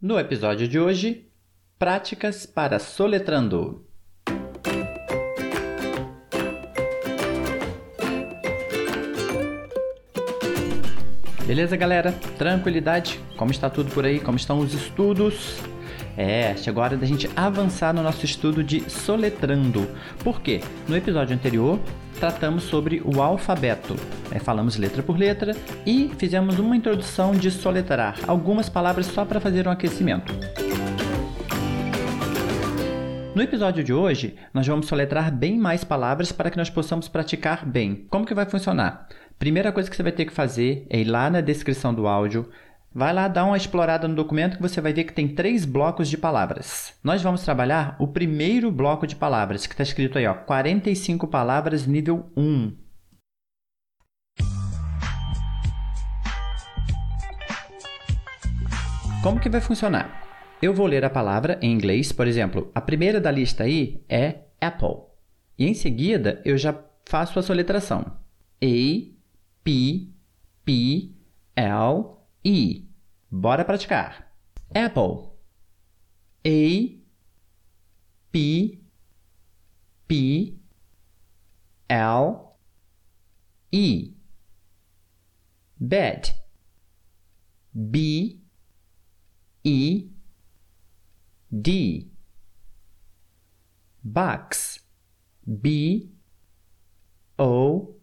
No episódio de hoje, práticas para soletrando. Beleza, galera? Tranquilidade? Como está tudo por aí? Como estão os estudos? É, chegou a hora da gente avançar no nosso estudo de soletrando. Por quê? No episódio anterior, tratamos sobre o alfabeto. É, falamos letra por letra e fizemos uma introdução de soletrar, algumas palavras só para fazer um aquecimento. No episódio de hoje, nós vamos soletrar bem mais palavras para que nós possamos praticar bem. Como que vai funcionar? Primeira coisa que você vai ter que fazer é ir lá na descrição do áudio, Vai lá dar uma explorada no documento que você vai ver que tem três blocos de palavras. Nós vamos trabalhar o primeiro bloco de palavras, que está escrito aí, ó, 45 palavras nível 1. Como que vai funcionar? Eu vou ler a palavra em inglês, por exemplo, a primeira da lista aí é Apple. E em seguida eu já faço a soletração. A, P, P, L, E. Bora praticar. Apple. A. P. P. L. E. Bed. B. E. D. Box. B. O.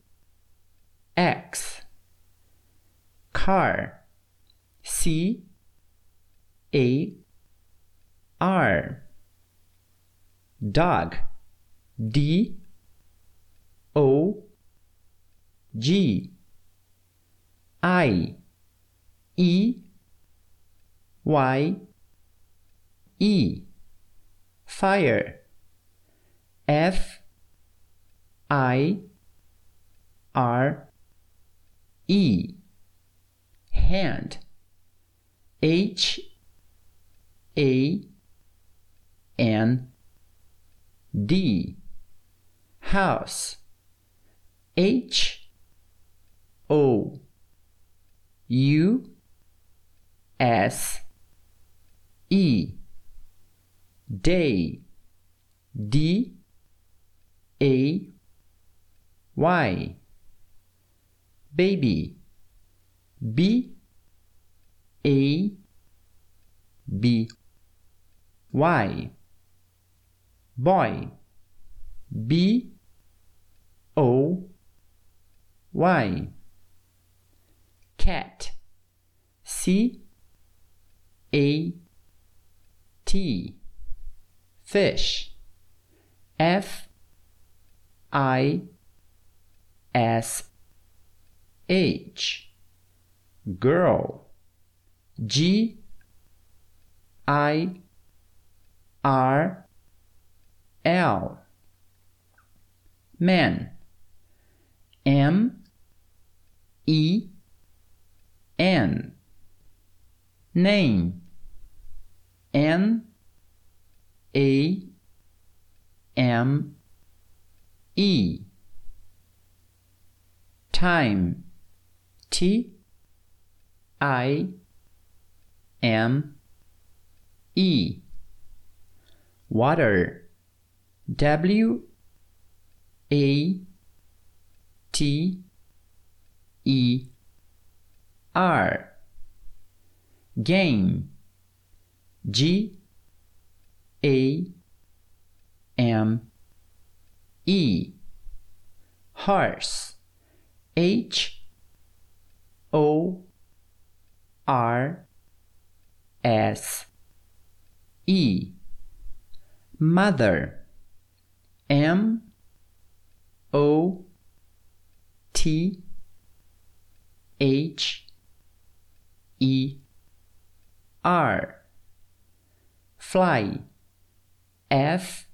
X. Car. C A R. Dog. D. O. G. I. E. Y. E. Fire. F. I. R. E. Hand H A N D. House. H O U S E. Day. D. A. Y. Baby. B. A B. Y. Boy. B. O. Y. Cat. C. A. T. Fish. F. I. S. H. Girl. G I R L. Man M E N. Name. N A M E. Time. T I M E. Water. W. A. T. E. R. Game. G. A. M. E. Horse. H. O. R. S E. Mother. M. O. T. H. E. R. Fly. F.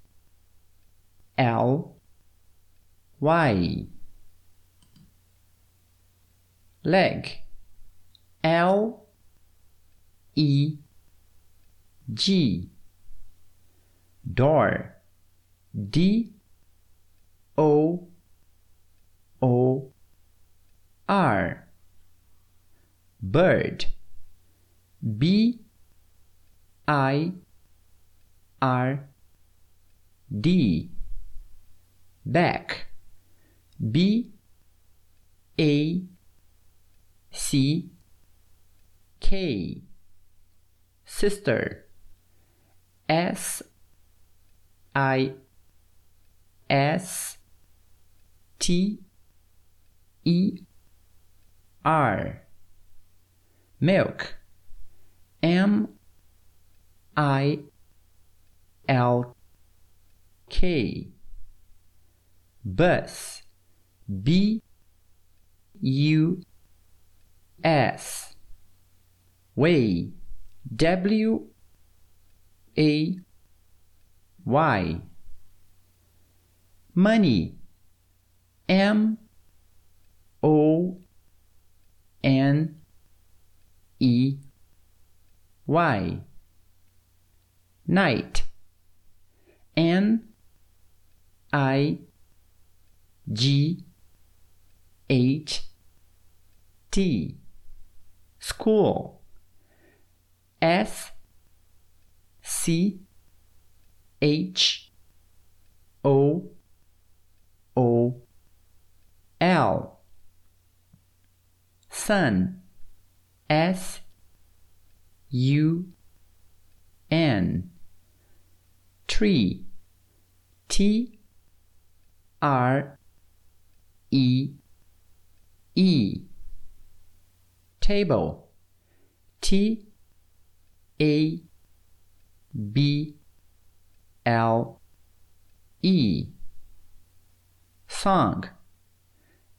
L. Y. Leg. L. E G. Door D. O. O. R. Bird. B. I. R. D. Back. B. A. C. K. Sister S I S T E R. Milk. M I L K. Bus. B U S. Way. W A. Y. Money. M. O. N. E. Y. Night. N. I. G. H. T. School. S C H O O L. Sun. S. U. N. Tree. T. R. E. E. Table. T. A B L E. Song.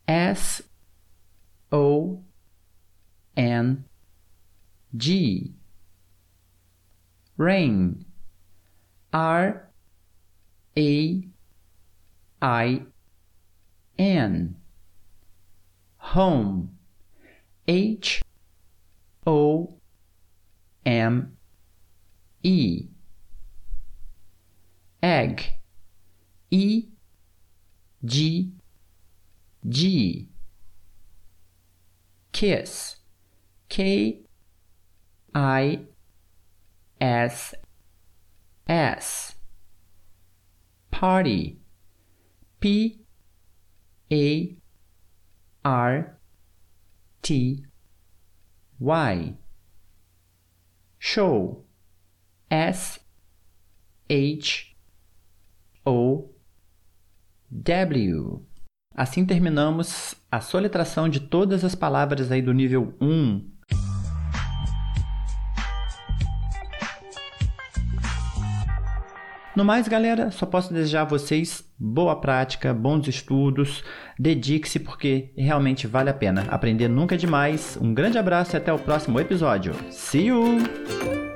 S O N G. Rain R A I N. Home. H O M E. Egg. E. G. G. Kiss. K. I. S. S. Party. P. A. R. T. Y. Show S H O W Assim terminamos a soletração de todas as palavras aí do nível 1 No mais, galera, só posso desejar a vocês boa prática, bons estudos, dedique-se porque realmente vale a pena. Aprender nunca é demais. Um grande abraço e até o próximo episódio. See you!